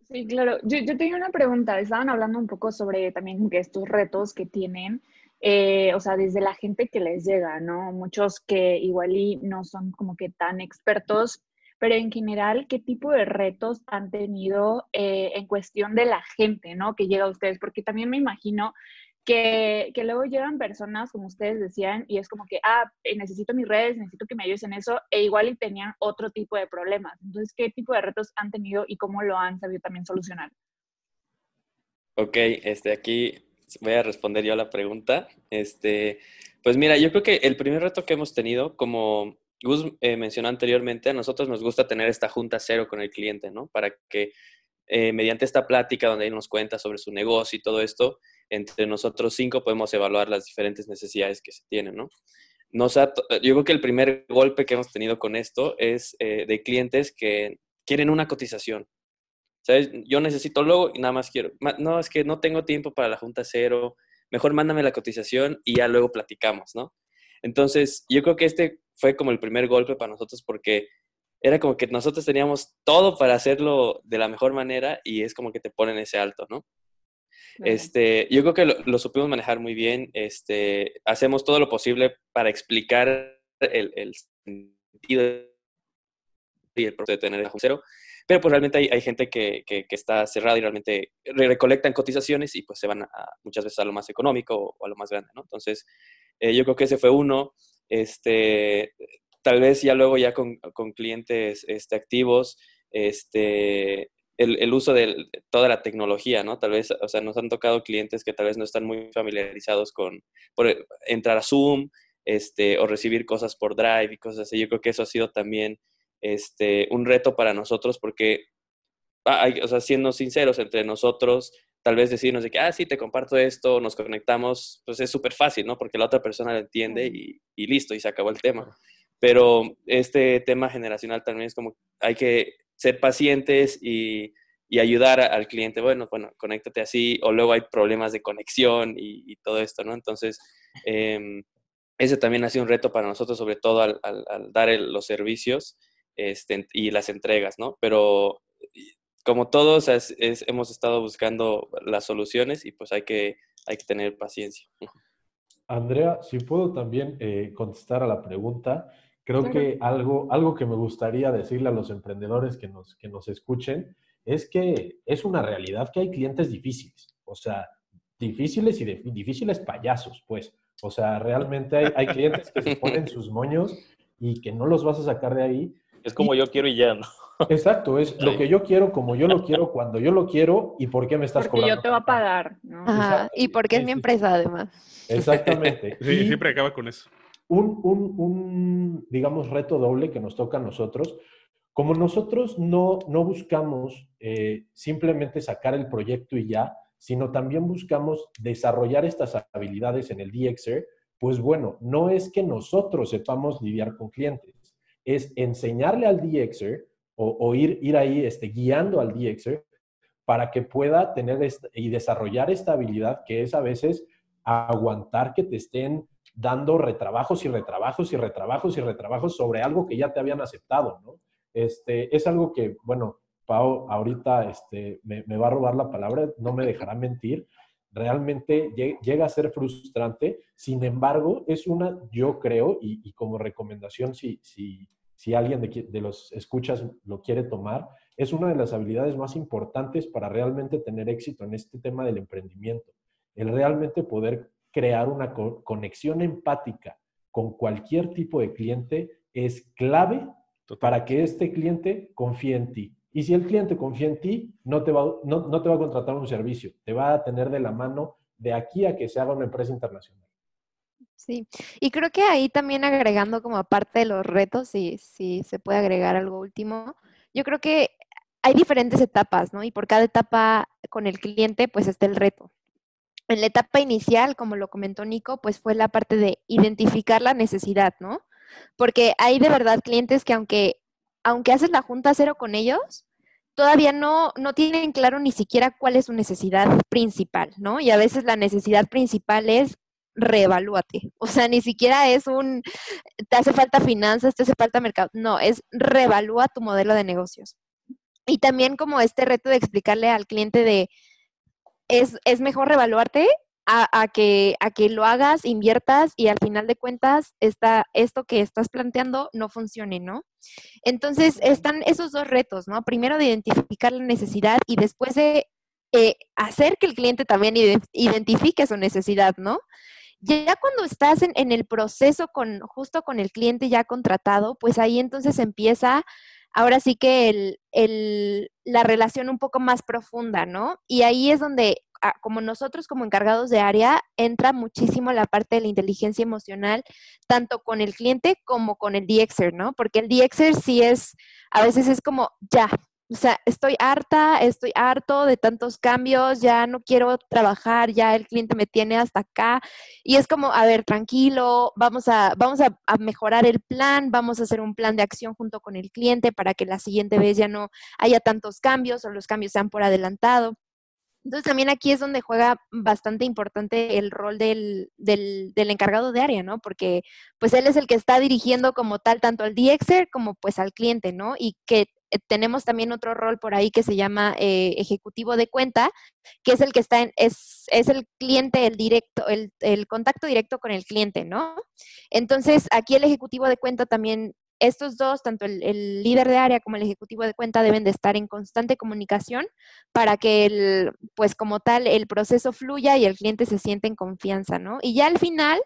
Sí, claro. Yo, yo, tenía una pregunta. Estaban hablando un poco sobre también estos retos que tienen, eh, o sea, desde la gente que les llega, ¿no? Muchos que igual y no son como que tan expertos, pero en general, ¿qué tipo de retos han tenido eh, en cuestión de la gente, ¿no? Que llega a ustedes, porque también me imagino que, luego llegan personas, como ustedes decían, y es como que, ah, eh, necesito mis redes, necesito que me ayudes en eso, e igual y tenían otro tipo de problemas. Entonces, ¿qué tipo de retos han tenido y cómo lo han sabido también solucionar? Ok, este, aquí voy a responder yo a la pregunta. Este, pues mira, yo creo que el primer reto que hemos tenido, como Gus eh, mencionó anteriormente, a nosotros nos gusta tener esta junta cero con el cliente, ¿no? Para que eh, mediante esta plática donde él nos cuenta sobre su negocio y todo esto, entre nosotros cinco podemos evaluar las diferentes necesidades que se tienen, ¿no? Yo creo que el primer golpe que hemos tenido con esto es eh, de clientes que quieren una cotización. ¿Sabes? Yo necesito luego y nada más quiero. No, es que no tengo tiempo para la junta cero. Mejor mándame la cotización y ya luego platicamos, ¿no? Entonces, yo creo que este fue como el primer golpe para nosotros porque era como que nosotros teníamos todo para hacerlo de la mejor manera y es como que te ponen ese alto, ¿no? Este, yo creo que lo, supimos manejar muy bien. Este, hacemos todo lo posible para explicar el, el sentido y el proceso de tener el cero. Pero pues realmente hay, hay gente que, que, está cerrada y realmente recolectan cotizaciones y pues se van a, muchas veces a lo más económico o, a lo más grande, ¿no? Entonces, eh, yo creo que ese fue uno. Este, tal vez ya luego ya con, con clientes este, activos, este, el, uso de toda la tecnología, ¿no? Tal vez, o sea, nos han tocado clientes que tal vez no están muy familiarizados con por entrar a Zoom, este, o recibir cosas por Drive y cosas así. Yo creo que eso ha sido también este, un reto para nosotros porque, ah, hay, o sea, siendo sinceros entre nosotros, tal vez decirnos de que, ah, sí, te comparto esto, nos conectamos, pues es súper fácil, ¿no? Porque la otra persona lo entiende y, y listo, y se acabó el tema. Pero este tema generacional también es como, hay que ser pacientes y, ayudar al cliente, bueno, bueno, conéctate así, o luego hay problemas de conexión y, todo esto, ¿no? Entonces, em, ese también ha sido un reto para nosotros, sobre todo al, dar los servicios este, y las entregas, ¿no? Pero como todos, hemos estado buscando las soluciones y pues hay que, hay que tener paciencia. Andrea, si puedo también eh, contestar a la pregunta, Creo que algo, algo que me gustaría decirle a los emprendedores que nos, que nos escuchen es que es una realidad que hay clientes difíciles, o sea, difíciles y difíciles payasos, pues. O sea, realmente hay, hay clientes que se ponen (laughs) sus moños y que no los vas a sacar de ahí. Es como yo quiero y ya, ¿no? Exacto, es lo que yo quiero, como yo lo quiero, cuando yo lo quiero y por qué me estás Porque cobrando. yo te voy a pagar, ¿no? y porque es mi empresa, además. Exactamente. Sí, siempre acaba con eso un, un, un, digamos, reto doble que nos toca a nosotros. Como nosotros no, no buscamos eh, simplemente sacar el proyecto y ya, sino también buscamos desarrollar estas habilidades en el DXR, pues bueno, no es que nosotros sepamos lidiar con clientes, es enseñarle al DXR o, ir, ir ahí este, guiando al DXR para que pueda tener y desarrollar esta habilidad que es a veces aguantar que te estén dando retrabajos y retrabajos y retrabajos y retrabajos sobre algo que ya te habían aceptado. Este, es algo que, bueno, Pau ahorita este, me, va a robar la palabra, no me dejará (laughs) mentir, realmente llega a ser frustrante, sin embargo, es una, yo creo, y, como recomendación, si, si, si alguien de, los escuchas lo quiere tomar, es una de las habilidades más importantes para realmente tener éxito en este tema del emprendimiento, el realmente poder crear una conexión empática con cualquier tipo de cliente es clave para que este cliente confíe en ti. Y si el cliente confía en ti, no te, va, no, te va a contratar un servicio, te va a tener de la mano de aquí a que se haga una empresa internacional. Sí, y creo que ahí también agregando como aparte de los retos, si, si se puede agregar algo último, yo creo que hay diferentes etapas, ¿no? Y por cada etapa con el cliente, pues está el reto. En la etapa inicial, como lo comentó Nico, pues fue la parte de identificar la necesidad, ¿no? Porque hay de verdad clientes que aunque, aunque haces la junta cero con ellos, todavía no, no tienen claro ni siquiera cuál es su necesidad principal, ¿no? Y a veces la necesidad principal es reevalúate. O sea, ni siquiera es un, te hace falta finanzas, te hace falta mercado. No, es reevalúa tu modelo de negocios. Y también como este reto de explicarle al cliente de, es, es mejor reevaluarte a, que, a que lo hagas, inviertas y al final de cuentas esta, esto que estás planteando no funcione, ¿no? Entonces están esos dos retos, ¿no? Primero de identificar la necesidad y después de eh, hacer que el cliente también identifique su necesidad, ¿no? Ya cuando estás en, en, el proceso con justo con el cliente ya contratado, pues ahí entonces empieza ahora sí que el, el, la relación un poco más profunda, ¿no? Y ahí es donde, ah, como nosotros como encargados de área, entra muchísimo la parte de la inteligencia emocional, tanto con el cliente como con el DXer, ¿no? Porque el DXer sí es, a veces es como, ya, o sea, estoy harta, estoy harto de tantos cambios, ya no quiero trabajar, ya el cliente me tiene hasta acá. Y es como, a ver, tranquilo, vamos a, vamos a, mejorar el plan, vamos a hacer un plan de acción junto con el cliente para que la siguiente vez ya no haya tantos cambios o los cambios sean por adelantado. Entonces también aquí es donde juega bastante importante el rol del, del, del, encargado de área, ¿no? Porque pues él es el que está dirigiendo como tal tanto al DXer como pues al cliente, ¿no? Y que eh, tenemos también otro rol por ahí que se llama eh, ejecutivo de cuenta, que es el que está en, es, es el cliente, el directo, el, el, contacto directo con el cliente, ¿no? Entonces, aquí el ejecutivo de cuenta también estos dos, tanto el, líder de área como el ejecutivo de cuenta, deben de estar en constante comunicación para que, el, pues como tal, el proceso fluya y el cliente se siente en confianza, ¿no? Y ya al final,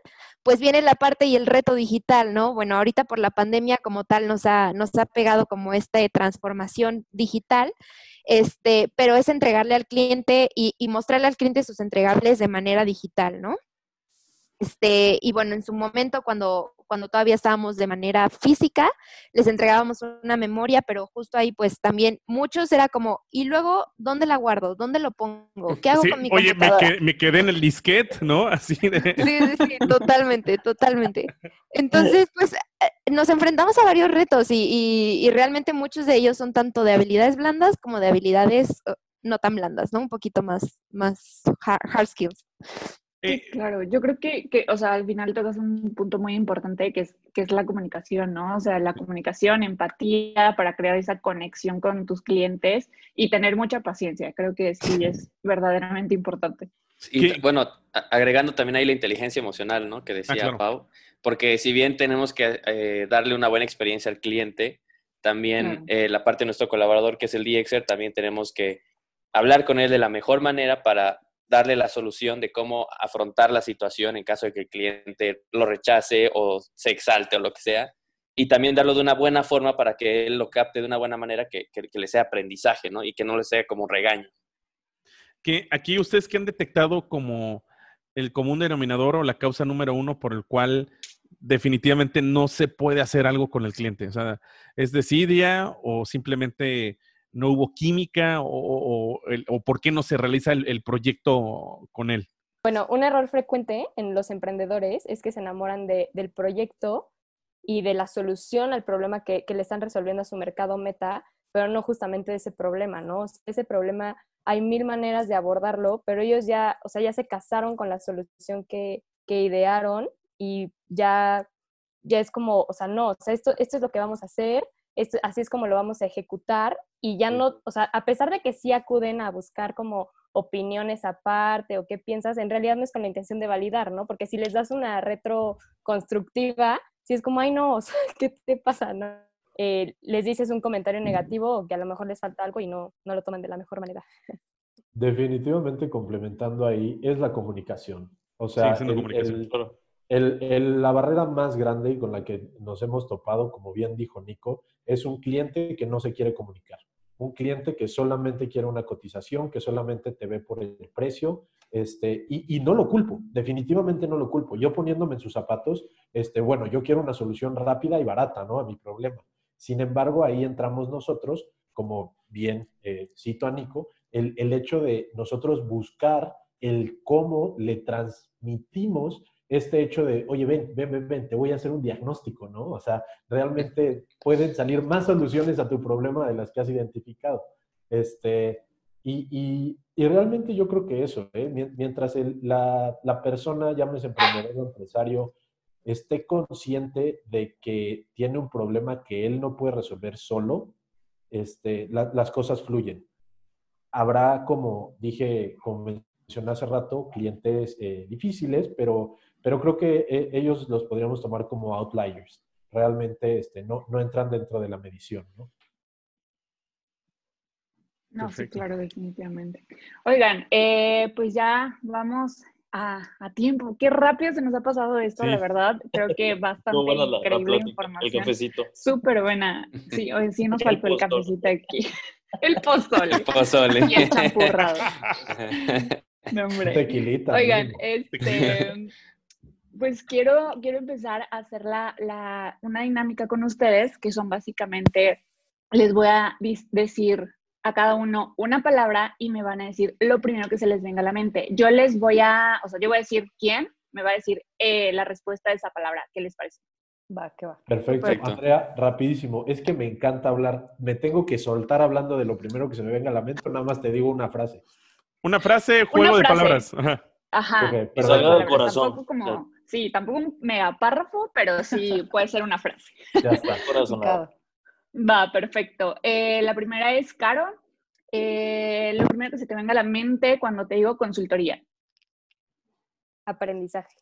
pues viene la parte y el reto digital, ¿no? Bueno, ahorita por la pandemia como tal nos ha, nos ha pegado como esta transformación digital, este, pero es entregarle al cliente y, y mostrarle al cliente sus entregables de manera digital, ¿no? Este, y bueno, en su momento, cuando, cuando todavía estábamos de manera física, les entregábamos una memoria, pero justo ahí pues también muchos era como, ¿y luego dónde la guardo? ¿Dónde lo pongo? ¿Qué hago con mi Oye, me quedé, me quedé, en el disquete, ¿no? Así de... Sí, sí, sí, totalmente, totalmente. Entonces, pues eh, nos enfrentamos a varios retos y, y, y realmente muchos de ellos son tanto de habilidades blandas como de habilidades uh, no tan blandas, ¿no? Un poquito más, más hard skills. Sí, claro, yo creo que, que, o sea, al final tocas un punto muy importante que es, que es la comunicación, ¿no? O sea, la comunicación, empatía para crear esa conexión con tus clientes y tener mucha paciencia. Creo que sí es verdaderamente importante. Y bueno, agregando también ahí la inteligencia emocional, ¿no? Que ah, decía Pau, porque si bien tenemos que eh, darle una buena experiencia al cliente, también eh, la parte de nuestro colaborador, que es el DXer, también tenemos que hablar con él de la mejor manera para darle la solución de cómo afrontar la situación en caso de que el cliente lo rechace o se exalte o lo que sea. Y también darlo de una buena forma para que él lo capte de una buena manera que, le sea aprendizaje, ¿no? Y que no le sea como un regaño. Que aquí ustedes que han detectado como el común denominador o la causa número uno por el cual definitivamente no se puede hacer algo con el cliente. O sea, ¿es desidia o simplemente no hubo química o, por qué no se realiza el, proyecto con él? Bueno, un error frecuente en los emprendedores es que se enamoran del proyecto y de la solución al problema que, le están resolviendo a su mercado meta, pero no justamente de ese problema, ¿no? ese problema hay mil maneras de abordarlo, pero ellos ya, o sea, ya se casaron con la solución que, idearon y ya, ya es como, o sea, no, o sea, esto, esto es lo que vamos a hacer así es como lo vamos a ejecutar y ya no, o sea, a pesar de que sí acuden a buscar como opiniones aparte o qué piensas, en realidad no es con la intención de validar, ¿no? Porque si les das una retro constructiva, si es como, ay no, (laughs) o sea, ¿qué te pasa? ¿no? Eh, les dices un comentario negativo o que a lo mejor les falta algo y no, no lo toman de la mejor manera. Definitivamente complementando ahí es la comunicación. O sea, sí, comunicación la barrera más grande con la que nos hemos topado, como bien dijo Nico, es un cliente que no se quiere comunicar. Un cliente que solamente quiere una cotización, que solamente te ve por el precio, este, y, no lo culpo, definitivamente no lo culpo. Yo poniéndome en sus zapatos, este, bueno, yo quiero una solución rápida y barata, ¿no? A mi problema. Sin embargo, ahí entramos nosotros, como bien eh, cito a Nico, el, el hecho de nosotros buscar el cómo le transmitimos este hecho de, oye, ven, ven, ven, ven, te voy a hacer un diagnóstico, ¿no? O sea, realmente pueden salir más soluciones a tu problema de las que has identificado. Este, y, y, realmente yo creo que eso, ¿eh? mientras la, la, persona, llámese emprendedor o empresario, esté consciente de que tiene un problema que él no puede resolver solo, este, las cosas fluyen. Habrá, como dije, como mencioné hace rato, clientes eh, difíciles, pero, pero creo que eh, ellos los podríamos tomar como outliers. Realmente este, no, no entran dentro de la medición, ¿no? No, sí, claro, definitivamente. Oigan, eh, pues ya vamos a, tiempo. Qué rápido se nos ha pasado esto, la verdad. Creo que (laughs) bastante increíble información. El cafecito. Súper buena. Sí, hoy sí nos (laughs) faltó el, cafecito aquí. (laughs) El pozole. El pozole. Y el champurrado. No, hombre. Tequilita. Oigan, este pues quiero, quiero empezar a hacer la, la, una dinámica con ustedes, que son básicamente, les voy a decir a cada uno una palabra y me van a decir lo primero que se les venga a la mente. Yo les voy a, o sea, yo voy a decir quién, me va a decir eh, la respuesta de esa palabra. ¿Qué les parece? Va, ¿qué va? Perfecto. Andrea, rapidísimo. Es que me encanta hablar. Me tengo que soltar hablando de lo primero que se me venga a la mente. Nada más te digo una frase. Una frase, juego de palabras. Ajá. del corazón. Tampoco como, sí, tampoco un megapárrafo, pero sí (laughs) puede ser una frase. Ya está. (laughs) Corazonado. Va, perfecto. Eh, la primera es Caro. Eh, lo primero que se te venga a la mente cuando te digo consultoría. Aprendizaje.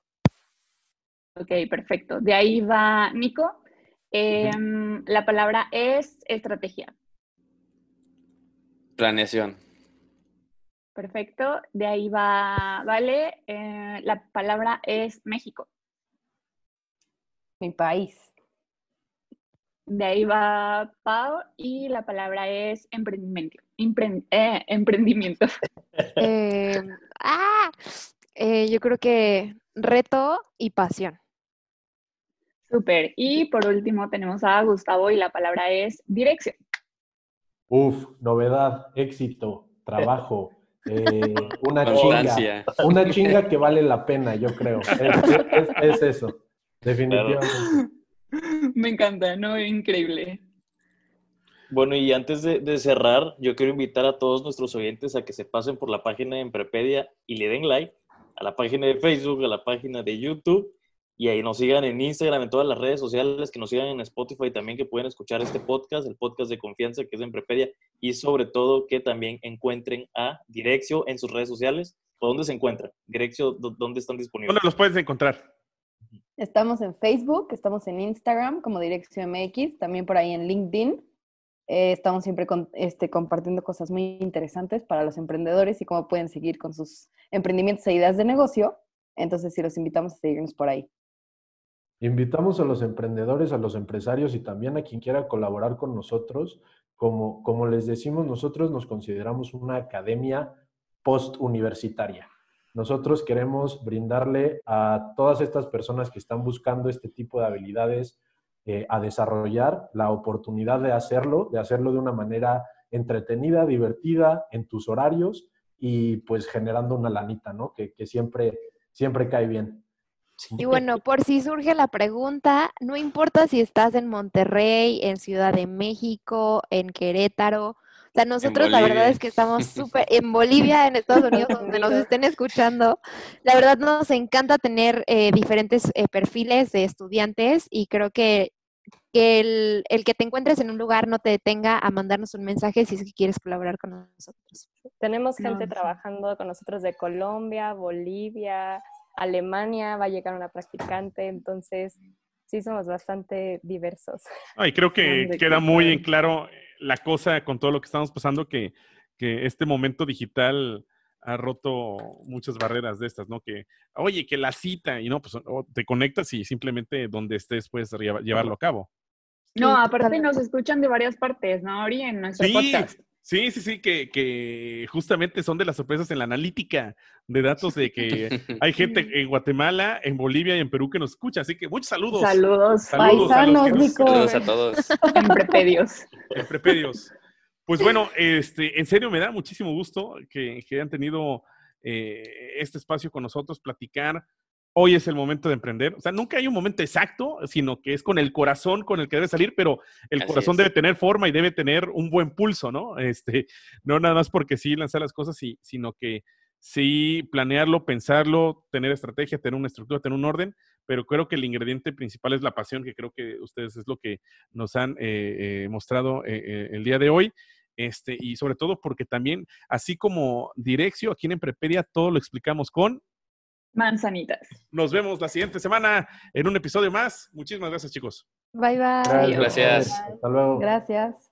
Ok, perfecto. De ahí va Nico. Em, la palabra es estrategia. Planeación. Perfecto. De ahí va Vale. Eh, la palabra es México. Mi país. De ahí va Pau y la palabra es emprendimiento. Eh, emprendimiento. (laughs) Eh, ah, eh, yo creo que reto y pasión. Súper. Y por último tenemos a Gustavo y la palabra es dirección. Uf, novedad, éxito, trabajo, (laughs) una chinga. Una (laughs) chinga que vale la pena, yo creo. Es, eso, definitivamente. Me encanta, ¿no? Increíble. Bueno, y antes de, cerrar, yo quiero invitar a todos nuestros oyentes a que se pasen por la página de Emprepedia y le den like a la página de Facebook, a la página de YouTube y ahí nos sigan en Instagram, en todas las redes sociales, que nos sigan en Spotify también, que pueden escuchar este podcast, el podcast de confianza que es Emprepedia y sobre todo que también encuentren a Direccio en sus redes sociales. ¿Por dónde se encuentran? Direccio, ¿dónde están disponibles? ¿Dónde los puedes encontrar? Estamos en Facebook, estamos en Instagram como Dirección MX, también por ahí en LinkedIn. Eh, estamos siempre este, compartiendo cosas muy interesantes para los emprendedores y cómo pueden seguir con sus emprendimientos e ideas de negocio. Entonces, sí, los invitamos a seguirnos por ahí. Invitamos a los emprendedores, a los empresarios y también a quien quiera colaborar con nosotros. Como, como les decimos, nosotros nos consideramos una academia post-universitaria. Nosotros queremos brindarle a todas estas personas que están buscando este tipo de habilidades eh, a desarrollar la oportunidad de hacerlo, de hacerlo de una manera entretenida, divertida, en tus horarios y pues generando una lanita, ¿no? Que, que siempre, siempre cae bien. Y bueno, por si surge la pregunta, no importa si estás en Monterrey, en Ciudad de México, en Querétaro, o sea, nosotros la verdad es que estamos (laughs) súper en Bolivia, en Estados Unidos, (laughs) donde nos estén escuchando. La verdad nos encanta tener eh, diferentes eh, perfiles de estudiantes y creo que, el, que te encuentres en un lugar no te detenga a mandarnos un mensaje si es que quieres colaborar con nosotros. Tenemos gente trabajando con nosotros de Colombia, Bolivia, Alemania, va a llegar una practicante, entonces sí somos bastante diversos. y creo que (laughs) queda muy en claro la cosa con todo lo que estamos pasando, que, que este momento digital ha roto muchas barreras de estas, ¿no? Que, oye, que la cita, y no, pues te conectas y simplemente donde estés puedes llevarlo a cabo. No, aparte nos escuchan de varias partes, ¿no, Ori? En nuestro podcast. Sí, sí, sí, que, que, justamente son de las sorpresas en la analítica de datos de que (laughs) hay gente en Guatemala, en Bolivia y en Perú que nos escucha. Así que muchos saludos. Saludos. saludos Paisanos, Nico. Saludos a todos. (laughs) En prepedios. En prepedios. Pues bueno, este, en serio me da muchísimo gusto que, que hayan tenido eh, este espacio con nosotros, platicar hoy es el momento de emprender. O sea, nunca hay un momento exacto, sino que es con el corazón con el que debe salir, pero el corazón debe tener forma y debe tener un buen pulso, ¿no? (laughs) Este, no nada más porque sí lanzar las cosas, sino que sí planearlo, pensarlo, tener estrategia, tener una estructura, tener un orden, pero creo que el ingrediente principal es la pasión, que creo que ustedes es lo que nos han eh, eh, mostrado eh, el día de hoy. Este, y sobre todo porque también, así como Direccio, aquí en Emprepedia todo lo explicamos con manzanitas. Nos vemos la siguiente semana en un episodio más. Muchísimas gracias, chicos. Bye, bye. Gracias. Hasta luego. Gracias.